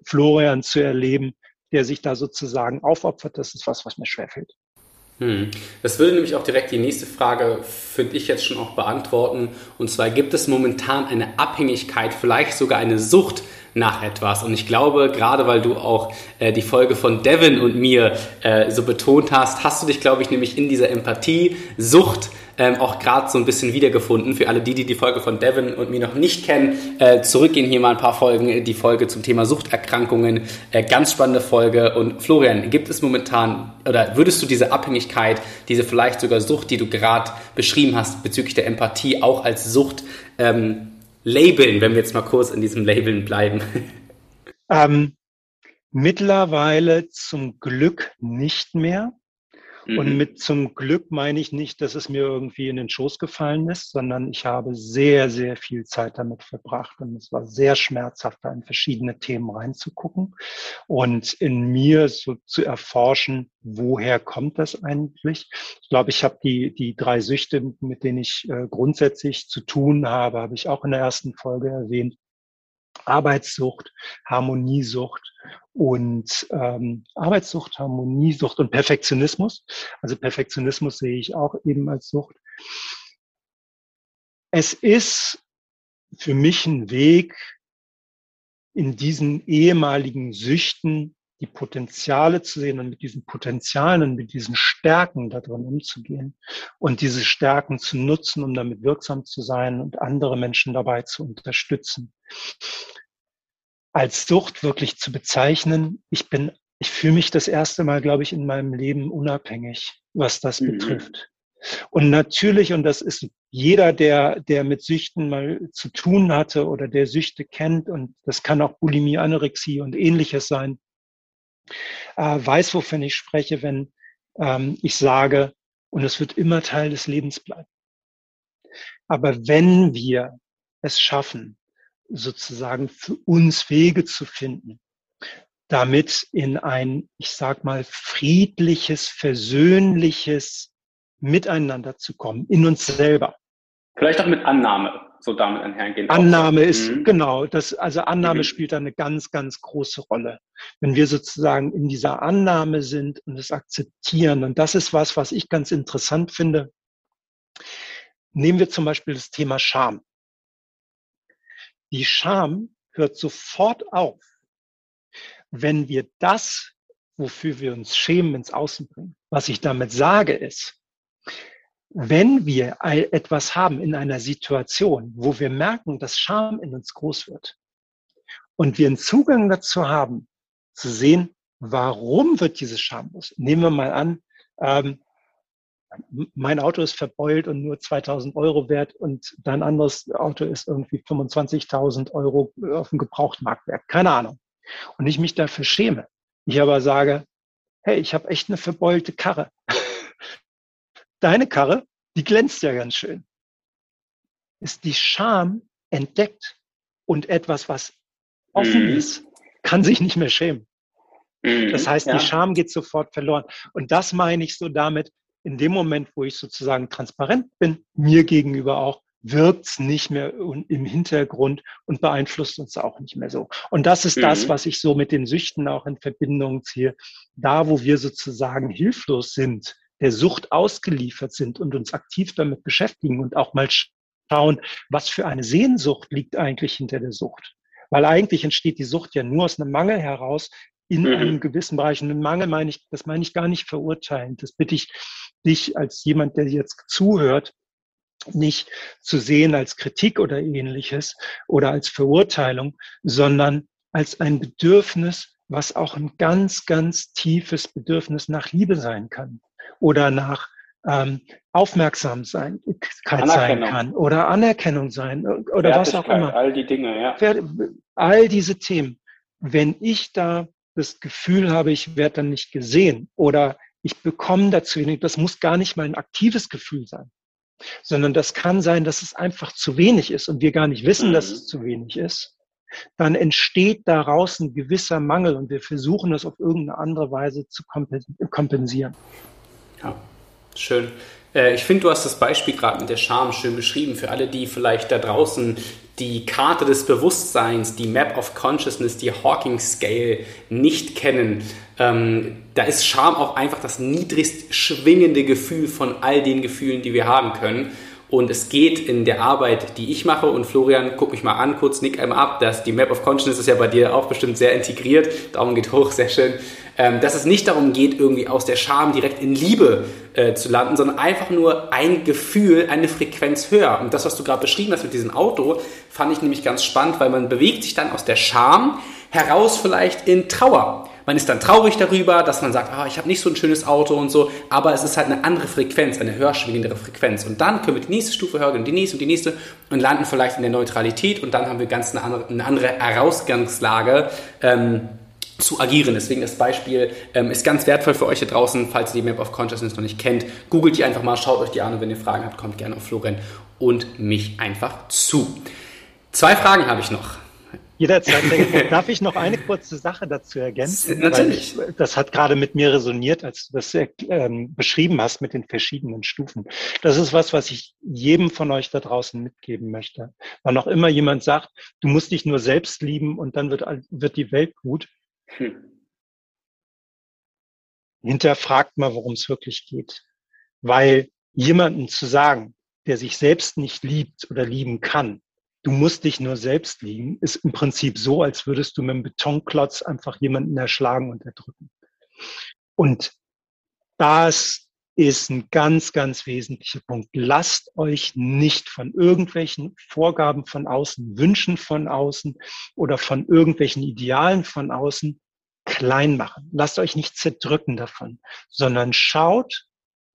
Florian zu erleben, der sich da sozusagen aufopfert. Das ist was, was mir schwerfällt. Hm. Das würde nämlich auch direkt die nächste Frage, finde ich jetzt schon auch beantworten. Und zwar gibt es momentan eine Abhängigkeit, vielleicht sogar eine Sucht nach etwas. Und ich glaube, gerade weil du auch äh, die Folge von Devin und mir äh, so betont hast, hast du dich, glaube ich, nämlich in dieser Empathie, Sucht ähm, auch gerade so ein bisschen wiedergefunden. Für alle die, die die Folge von Devin und mir noch nicht kennen, äh, zurückgehen hier mal ein paar Folgen, die Folge zum Thema Suchterkrankungen. Äh, ganz spannende Folge. Und Florian, gibt es momentan oder würdest du diese Abhängigkeit, diese vielleicht sogar Sucht, die du gerade beschrieben hast bezüglich der Empathie, auch als Sucht ähm, labeln, wenn wir jetzt mal kurz in diesem Labeln bleiben? Ähm, mittlerweile zum Glück nicht mehr. Mhm. Und mit zum Glück meine ich nicht, dass es mir irgendwie in den Schoß gefallen ist, sondern ich habe sehr, sehr viel Zeit damit verbracht. Und es war sehr schmerzhaft, da in verschiedene Themen reinzugucken und in mir so zu erforschen, woher kommt das eigentlich? Ich glaube, ich habe die, die drei Süchte, mit denen ich äh, grundsätzlich zu tun habe, habe ich auch in der ersten Folge erwähnt. Arbeitssucht, Harmoniesucht und ähm, Arbeitssucht, Harmoniesucht und Perfektionismus. Also Perfektionismus sehe ich auch eben als Sucht. Es ist für mich ein Weg, in diesen ehemaligen Süchten die Potenziale zu sehen und mit diesen Potenzialen und mit diesen Stärken darin umzugehen und diese Stärken zu nutzen, um damit wirksam zu sein und andere Menschen dabei zu unterstützen. Als Sucht wirklich zu bezeichnen, ich bin, ich fühle mich das erste Mal, glaube ich, in meinem Leben unabhängig, was das mhm. betrifft. Und natürlich, und das ist jeder, der, der mit Süchten mal zu tun hatte oder der Süchte kennt, und das kann auch Bulimie, Anorexie und ähnliches sein, äh, weiß, wovon ich spreche, wenn ähm, ich sage, und es wird immer Teil des Lebens bleiben. Aber wenn wir es schaffen, sozusagen für uns Wege zu finden, damit in ein, ich sag mal, friedliches, versöhnliches Miteinander zu kommen, in uns selber. Vielleicht auch mit Annahme so damit einhergehen. Annahme ist, mhm. genau, das, also Annahme mhm. spielt da eine ganz, ganz große Rolle. Wenn wir sozusagen in dieser Annahme sind und es akzeptieren, und das ist was, was ich ganz interessant finde. Nehmen wir zum Beispiel das Thema Scham. Die Scham hört sofort auf, wenn wir das, wofür wir uns schämen, ins Außen bringen. Was ich damit sage ist, wenn wir etwas haben in einer Situation, wo wir merken, dass Scham in uns groß wird und wir einen Zugang dazu haben, zu sehen, warum wird diese Scham groß? Nehmen wir mal an, ähm, mein Auto ist verbeult und nur 2000 Euro wert und dein anderes Auto ist irgendwie 25.000 Euro auf dem Gebrauchtmarkt wert. Keine Ahnung. Und ich mich dafür schäme. Ich aber sage, hey, ich habe echt eine verbeulte Karre deine Karre, die glänzt ja ganz schön. Ist die Scham entdeckt und etwas, was offen mhm. ist, kann sich nicht mehr schämen. Mhm. Das heißt, ja. die Scham geht sofort verloren. Und das meine ich so damit, in dem Moment, wo ich sozusagen transparent bin, mir gegenüber auch, wirkt es nicht mehr im Hintergrund und beeinflusst uns auch nicht mehr so. Und das ist mhm. das, was ich so mit den Süchten auch in Verbindung ziehe. Da, wo wir sozusagen hilflos sind, der Sucht ausgeliefert sind und uns aktiv damit beschäftigen und auch mal schauen, was für eine Sehnsucht liegt eigentlich hinter der Sucht. Weil eigentlich entsteht die Sucht ja nur aus einem Mangel heraus in mhm. einem gewissen Bereich. Und einen Mangel meine ich, das meine ich gar nicht verurteilen. Das bitte ich dich als jemand, der jetzt zuhört, nicht zu sehen als Kritik oder ähnliches oder als Verurteilung, sondern als ein Bedürfnis, was auch ein ganz, ganz tiefes Bedürfnis nach Liebe sein kann oder nach ähm, aufmerksam sein sein kann oder Anerkennung sein oder was auch immer. All die Dinge, ja. All diese Themen. wenn ich da das Gefühl habe, ich werde dann nicht gesehen oder ich bekomme dazu wenig, das muss gar nicht mal ein aktives Gefühl sein, sondern das kann sein, dass es einfach zu wenig ist und wir gar nicht wissen, mhm. dass es zu wenig ist. Dann entsteht daraus ein gewisser Mangel und wir versuchen das auf irgendeine andere Weise zu kompensieren. Ja, schön. Äh, ich finde, du hast das Beispiel gerade mit der Scham schön beschrieben. Für alle, die vielleicht da draußen die Karte des Bewusstseins, die Map of Consciousness, die Hawking Scale nicht kennen, ähm, da ist Scham auch einfach das niedrigst schwingende Gefühl von all den Gefühlen, die wir haben können. Und es geht in der Arbeit, die ich mache, und Florian, guck mich mal an, kurz nick einmal ab, dass die Map of Consciousness ist ja bei dir auch bestimmt sehr integriert. Daumen geht hoch, sehr schön. Ähm, dass es nicht darum geht, irgendwie aus der Scham direkt in Liebe äh, zu landen, sondern einfach nur ein Gefühl, eine Frequenz höher. Und das, was du gerade beschrieben hast mit diesem Auto, fand ich nämlich ganz spannend, weil man bewegt sich dann aus der Scham heraus vielleicht in Trauer. Man ist dann traurig darüber, dass man sagt, ah, ich habe nicht so ein schönes Auto und so, aber es ist halt eine andere Frequenz, eine höher schwingendere Frequenz. Und dann können wir die nächste Stufe hören und die nächste und die nächste und landen vielleicht in der Neutralität und dann haben wir ganz eine andere, eine andere Herausgangslage. Ähm, zu agieren. Deswegen das Beispiel ähm, ist ganz wertvoll für euch hier draußen, falls ihr die Map of Consciousness noch nicht kennt. Googelt die einfach mal, schaut euch die an und wenn ihr Fragen habt, kommt gerne auf Florian und mich einfach zu. Zwei Fragen habe ich noch. Jederzeit. Darf ich noch eine kurze Sache dazu ergänzen? Natürlich. Ich, das hat gerade mit mir resoniert, als du das ähm, beschrieben hast mit den verschiedenen Stufen. Das ist was, was ich jedem von euch da draußen mitgeben möchte. Wann auch immer jemand sagt, du musst dich nur selbst lieben und dann wird, wird die Welt gut. Hm. Hinterfragt mal, worum es wirklich geht. Weil jemanden zu sagen, der sich selbst nicht liebt oder lieben kann, du musst dich nur selbst lieben, ist im Prinzip so, als würdest du mit einem Betonklotz einfach jemanden erschlagen und erdrücken. Und das ist ein ganz, ganz wesentlicher Punkt. Lasst euch nicht von irgendwelchen Vorgaben von außen, Wünschen von außen oder von irgendwelchen Idealen von außen klein machen. Lasst euch nicht zerdrücken davon, sondern schaut,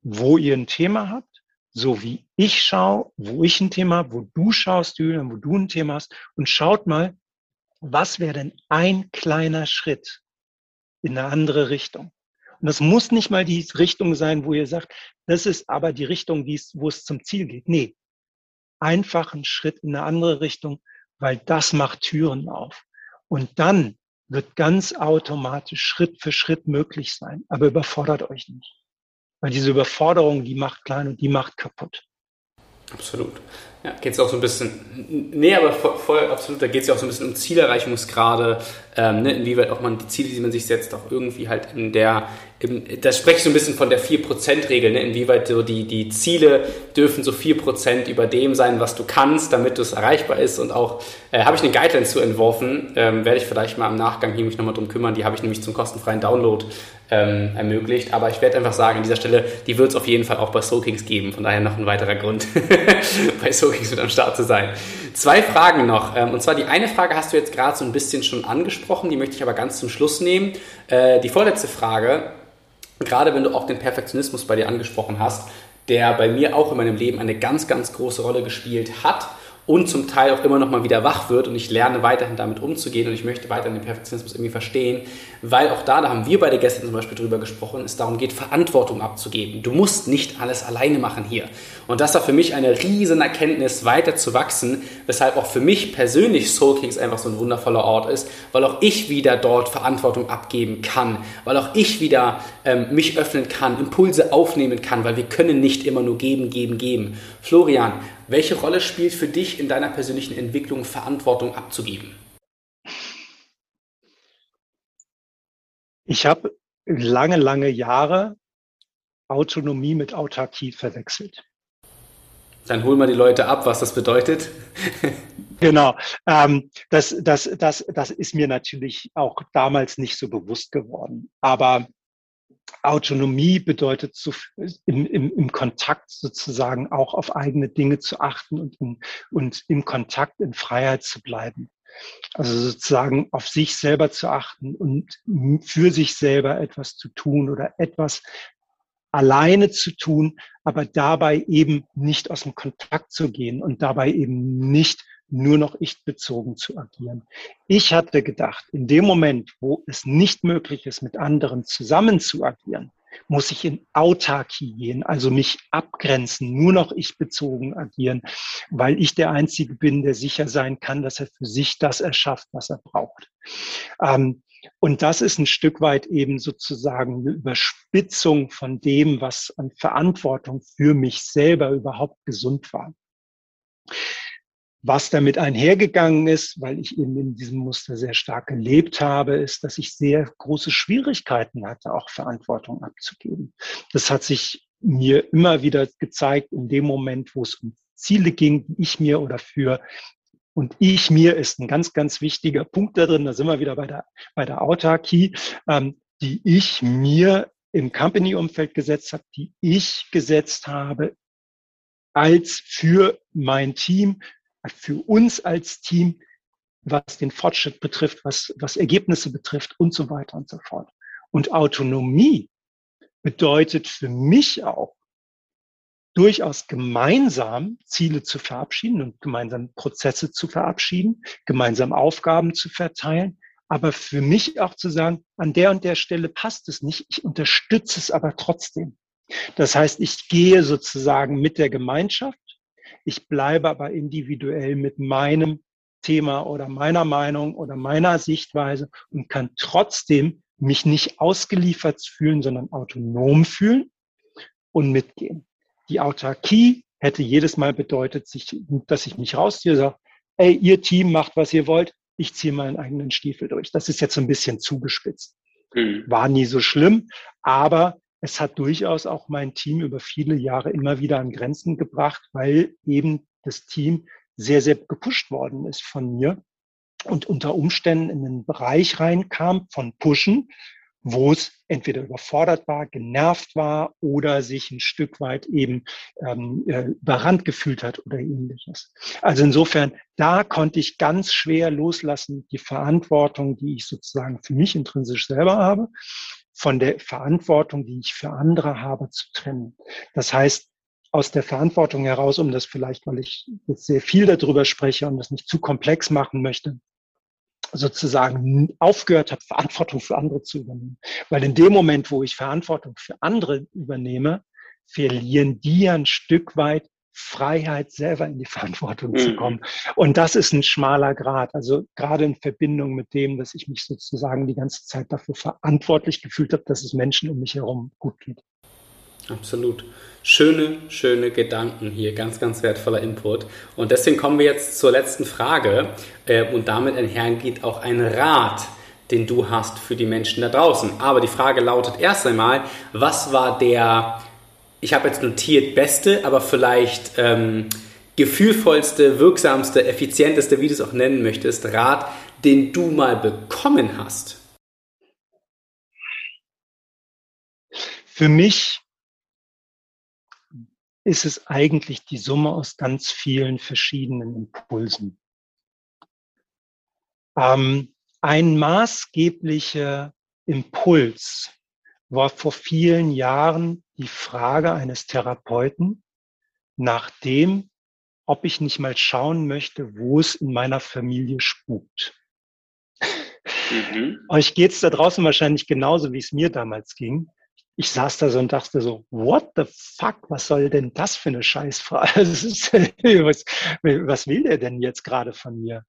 wo ihr ein Thema habt so wie ich schaue, wo ich ein Thema habe, wo du schaust, Julian, wo du ein Thema hast und schaut mal, was wäre denn ein kleiner Schritt in eine andere Richtung? Und das muss nicht mal die Richtung sein, wo ihr sagt, das ist aber die Richtung, wo es zum Ziel geht. Nee, einfach ein Schritt in eine andere Richtung, weil das macht Türen auf. Und dann wird ganz automatisch Schritt für Schritt möglich sein. Aber überfordert euch nicht. Weil diese Überforderung, die macht klein und die macht kaputt. Absolut. Ja, geht es auch so ein bisschen, nee, aber voll, voll absolut, da geht es ja auch so ein bisschen um Zielerreichungsgrade, ähm, ne, inwieweit auch man die Ziele, die man sich setzt, auch irgendwie halt in der, im, da spreche ich so ein bisschen von der 4%-Regel, ne, inwieweit so die, die Ziele dürfen so 4% über dem sein, was du kannst, damit es erreichbar ist und auch, äh, habe ich eine Guideline zu entworfen, ähm, werde ich vielleicht mal im Nachgang hier mich nochmal drum kümmern, die habe ich nämlich zum kostenfreien Download ähm, ermöglicht. Aber ich werde einfach sagen, an dieser Stelle, die wird es auf jeden Fall auch bei Soakings geben. Von daher noch ein weiterer Grund, bei Soakings mit am Start zu sein. Zwei Fragen noch. Ähm, und zwar die eine Frage hast du jetzt gerade so ein bisschen schon angesprochen, die möchte ich aber ganz zum Schluss nehmen. Äh, die vorletzte Frage, gerade wenn du auch den Perfektionismus bei dir angesprochen hast, der bei mir auch in meinem Leben eine ganz, ganz große Rolle gespielt hat und zum Teil auch immer noch mal wieder wach wird und ich lerne weiterhin damit umzugehen und ich möchte weiterhin den Perfektionismus irgendwie verstehen, weil auch da, da haben wir beide gestern zum Beispiel drüber gesprochen, es darum geht, Verantwortung abzugeben. Du musst nicht alles alleine machen hier. Und das war für mich eine riesen Erkenntnis, weiter zu wachsen, weshalb auch für mich persönlich Soul Kings einfach so ein wundervoller Ort ist, weil auch ich wieder dort Verantwortung abgeben kann, weil auch ich wieder ähm, mich öffnen kann, Impulse aufnehmen kann, weil wir können nicht immer nur geben, geben, geben. Florian, welche Rolle spielt für dich in deiner persönlichen Entwicklung Verantwortung abzugeben? Ich habe lange, lange Jahre Autonomie mit Autarkie verwechselt. Dann hol mal die Leute ab, was das bedeutet. genau. Ähm, das, das, das, das ist mir natürlich auch damals nicht so bewusst geworden. Aber Autonomie bedeutet zu, im, im, im Kontakt sozusagen auch auf eigene Dinge zu achten und, in, und im Kontakt in Freiheit zu bleiben. Also sozusagen auf sich selber zu achten und für sich selber etwas zu tun oder etwas alleine zu tun, aber dabei eben nicht aus dem Kontakt zu gehen und dabei eben nicht nur noch ich bezogen zu agieren. Ich hatte gedacht, in dem Moment, wo es nicht möglich ist, mit anderen zusammen zu agieren, muss ich in Autarkie gehen, also mich abgrenzen, nur noch ich bezogen agieren, weil ich der Einzige bin, der sicher sein kann, dass er für sich das erschafft, was er braucht. Ähm, und das ist ein Stück weit eben sozusagen eine Überspitzung von dem, was an Verantwortung für mich selber überhaupt gesund war. Was damit einhergegangen ist, weil ich eben in diesem Muster sehr stark gelebt habe, ist, dass ich sehr große Schwierigkeiten hatte, auch Verantwortung abzugeben. Das hat sich mir immer wieder gezeigt in dem Moment, wo es um Ziele ging, die ich mir oder für und ich mir ist ein ganz, ganz wichtiger Punkt da drin. Da sind wir wieder bei der, bei der Autarkie, ähm, die ich mir im Company-Umfeld gesetzt habe, die ich gesetzt habe als für mein Team, für uns als Team, was den Fortschritt betrifft, was, was Ergebnisse betrifft und so weiter und so fort. Und Autonomie bedeutet für mich auch, durchaus gemeinsam Ziele zu verabschieden und gemeinsam Prozesse zu verabschieden, gemeinsam Aufgaben zu verteilen, aber für mich auch zu sagen, an der und der Stelle passt es nicht, ich unterstütze es aber trotzdem. Das heißt, ich gehe sozusagen mit der Gemeinschaft, ich bleibe aber individuell mit meinem Thema oder meiner Meinung oder meiner Sichtweise und kann trotzdem mich nicht ausgeliefert fühlen, sondern autonom fühlen und mitgehen. Die Autarkie hätte jedes Mal bedeutet, sich, dass ich mich rausziehe und sage, ey, ihr Team macht, was ihr wollt, ich ziehe meinen eigenen Stiefel durch. Das ist jetzt ein bisschen zugespitzt. Mhm. War nie so schlimm, aber es hat durchaus auch mein Team über viele Jahre immer wieder an Grenzen gebracht, weil eben das Team sehr, sehr gepusht worden ist von mir und unter Umständen in den Bereich reinkam von Pushen, wo es entweder überfordert war, genervt war oder sich ein Stück weit eben ähm, äh, überrannt gefühlt hat oder ähnliches. Also insofern, da konnte ich ganz schwer loslassen, die Verantwortung, die ich sozusagen für mich intrinsisch selber habe, von der Verantwortung, die ich für andere habe, zu trennen. Das heißt, aus der Verantwortung heraus, um das vielleicht, weil ich jetzt sehr viel darüber spreche und das nicht zu komplex machen möchte, sozusagen aufgehört habe, Verantwortung für andere zu übernehmen. Weil in dem Moment, wo ich Verantwortung für andere übernehme, verlieren die ein Stück weit Freiheit, selber in die Verantwortung mhm. zu kommen. Und das ist ein schmaler Grad. Also gerade in Verbindung mit dem, dass ich mich sozusagen die ganze Zeit dafür verantwortlich gefühlt habe, dass es Menschen um mich herum gut geht. Absolut. Schöne, schöne Gedanken hier, ganz, ganz wertvoller Input. Und deswegen kommen wir jetzt zur letzten Frage. Äh, und damit einhergeht auch ein Rat, den du hast für die Menschen da draußen. Aber die Frage lautet erst einmal, was war der, ich habe jetzt notiert, beste, aber vielleicht ähm, gefühlvollste, wirksamste, effizienteste, wie du es auch nennen möchtest, Rat, den du mal bekommen hast? Für mich ist es eigentlich die Summe aus ganz vielen verschiedenen Impulsen. Ähm, ein maßgeblicher Impuls war vor vielen Jahren die Frage eines Therapeuten nach dem, ob ich nicht mal schauen möchte, wo es in meiner Familie spukt. Mhm. Euch geht's da draußen wahrscheinlich genauso, wie es mir damals ging ich saß da so und dachte so, what the fuck, was soll denn das für eine Scheißfrage? was, was will der denn jetzt gerade von mir?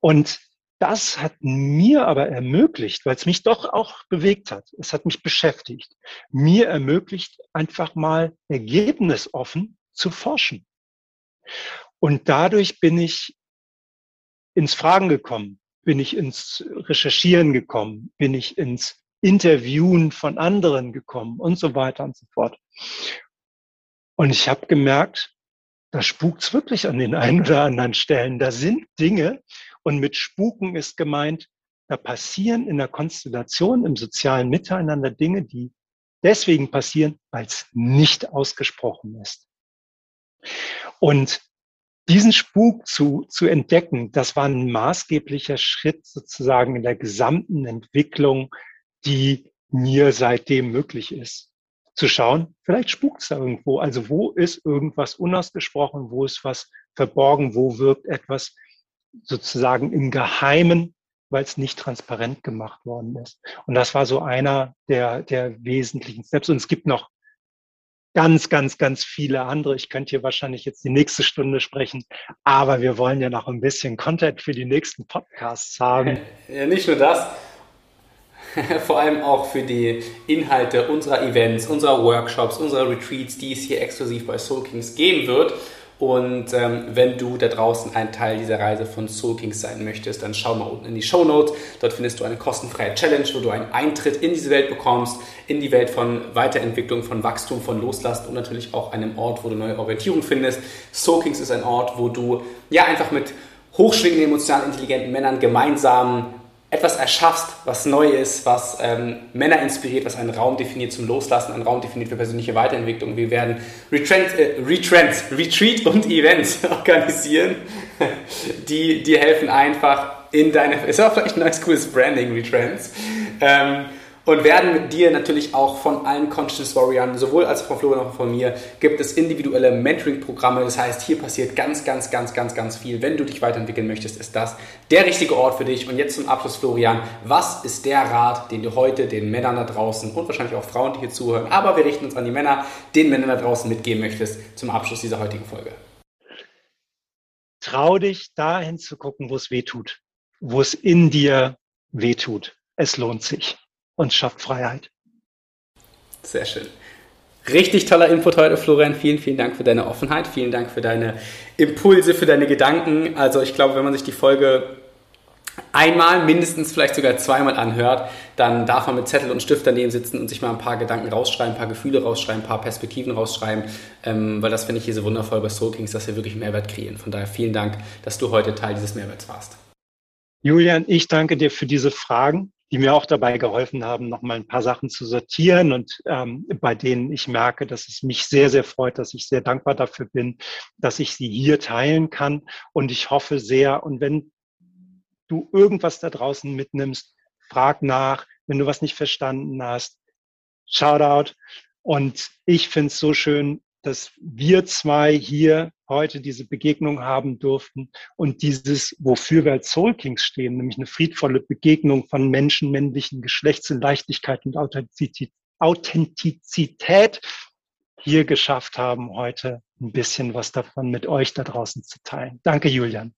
Und das hat mir aber ermöglicht, weil es mich doch auch bewegt hat, es hat mich beschäftigt, mir ermöglicht, einfach mal ergebnisoffen zu forschen. Und dadurch bin ich ins Fragen gekommen, bin ich ins Recherchieren gekommen, bin ich ins Interviewen von anderen gekommen und so weiter und so fort. Und ich habe gemerkt, da spukt's wirklich an den einen oder anderen Stellen. Da sind Dinge und mit Spuken ist gemeint, da passieren in der Konstellation, im sozialen Miteinander Dinge, die deswegen passieren, weil es nicht ausgesprochen ist. Und diesen Spuk zu, zu entdecken, das war ein maßgeblicher Schritt sozusagen in der gesamten Entwicklung die mir seitdem möglich ist. Zu schauen, vielleicht spukt es da irgendwo. Also wo ist irgendwas unausgesprochen, wo ist was verborgen, wo wirkt etwas sozusagen im Geheimen, weil es nicht transparent gemacht worden ist. Und das war so einer der, der wesentlichen Steps. Und es gibt noch ganz, ganz, ganz viele andere. Ich könnte hier wahrscheinlich jetzt die nächste Stunde sprechen, aber wir wollen ja noch ein bisschen Content für die nächsten Podcasts haben. Ja, nicht nur das, vor allem auch für die Inhalte unserer Events, unserer Workshops, unserer Retreats, die es hier exklusiv bei Soul Kings geben wird. Und ähm, wenn du da draußen ein Teil dieser Reise von Soul Kings sein möchtest, dann schau mal unten in die Show Notes. Dort findest du eine kostenfreie Challenge, wo du einen Eintritt in diese Welt bekommst, in die Welt von Weiterentwicklung, von Wachstum, von Loslast und natürlich auch einem Ort, wo du neue Orientierung findest. Soul Kings ist ein Ort, wo du ja einfach mit hochschwingenden, emotional intelligenten Männern gemeinsam etwas erschaffst, was neu ist, was ähm, Männer inspiriert, was einen Raum definiert zum Loslassen, einen Raum definiert für persönliche Weiterentwicklung. Wir werden Retrend, äh, Retrends, Retreat und Events organisieren, die dir helfen einfach in deine, ist auch vielleicht ein nice cooles Branding, Retrends, ähm, und werden mit dir natürlich auch von allen Conscious Warriors, sowohl als von Florian als auch von mir, gibt es individuelle Mentoring-Programme. Das heißt, hier passiert ganz, ganz, ganz, ganz, ganz viel. Wenn du dich weiterentwickeln möchtest, ist das der richtige Ort für dich. Und jetzt zum Abschluss, Florian, was ist der Rat, den du heute den Männern da draußen und wahrscheinlich auch Frauen, die hier zuhören, aber wir richten uns an die Männer, den Männern da draußen mitgeben möchtest zum Abschluss dieser heutigen Folge? Trau dich, dahin zu gucken, wo es weh tut, wo es in dir weh tut. Es lohnt sich und schafft Freiheit. Sehr schön. Richtig toller Input heute, Florian. Vielen, vielen Dank für deine Offenheit. Vielen Dank für deine Impulse, für deine Gedanken. Also ich glaube, wenn man sich die Folge einmal, mindestens vielleicht sogar zweimal anhört, dann darf man mit Zettel und Stift daneben sitzen und sich mal ein paar Gedanken rausschreiben, ein paar Gefühle rausschreiben, ein paar Perspektiven rausschreiben, ähm, weil das finde ich hier so wundervoll bei Soul Kings, dass wir wirklich Mehrwert kreieren. Von daher vielen Dank, dass du heute Teil dieses Mehrwerts warst. Julian, ich danke dir für diese Fragen die mir auch dabei geholfen haben, noch mal ein paar Sachen zu sortieren und ähm, bei denen ich merke, dass es mich sehr, sehr freut, dass ich sehr dankbar dafür bin, dass ich sie hier teilen kann. Und ich hoffe sehr, und wenn du irgendwas da draußen mitnimmst, frag nach, wenn du was nicht verstanden hast, Shoutout. Und ich finde es so schön, dass wir zwei hier heute diese Begegnung haben durften und dieses, wofür wir als Soul Kings stehen, nämlich eine friedvolle Begegnung von Menschen männlichen Geschlechts in Leichtigkeit und Authentizität hier geschafft haben, heute ein bisschen was davon mit euch da draußen zu teilen. Danke, Julian.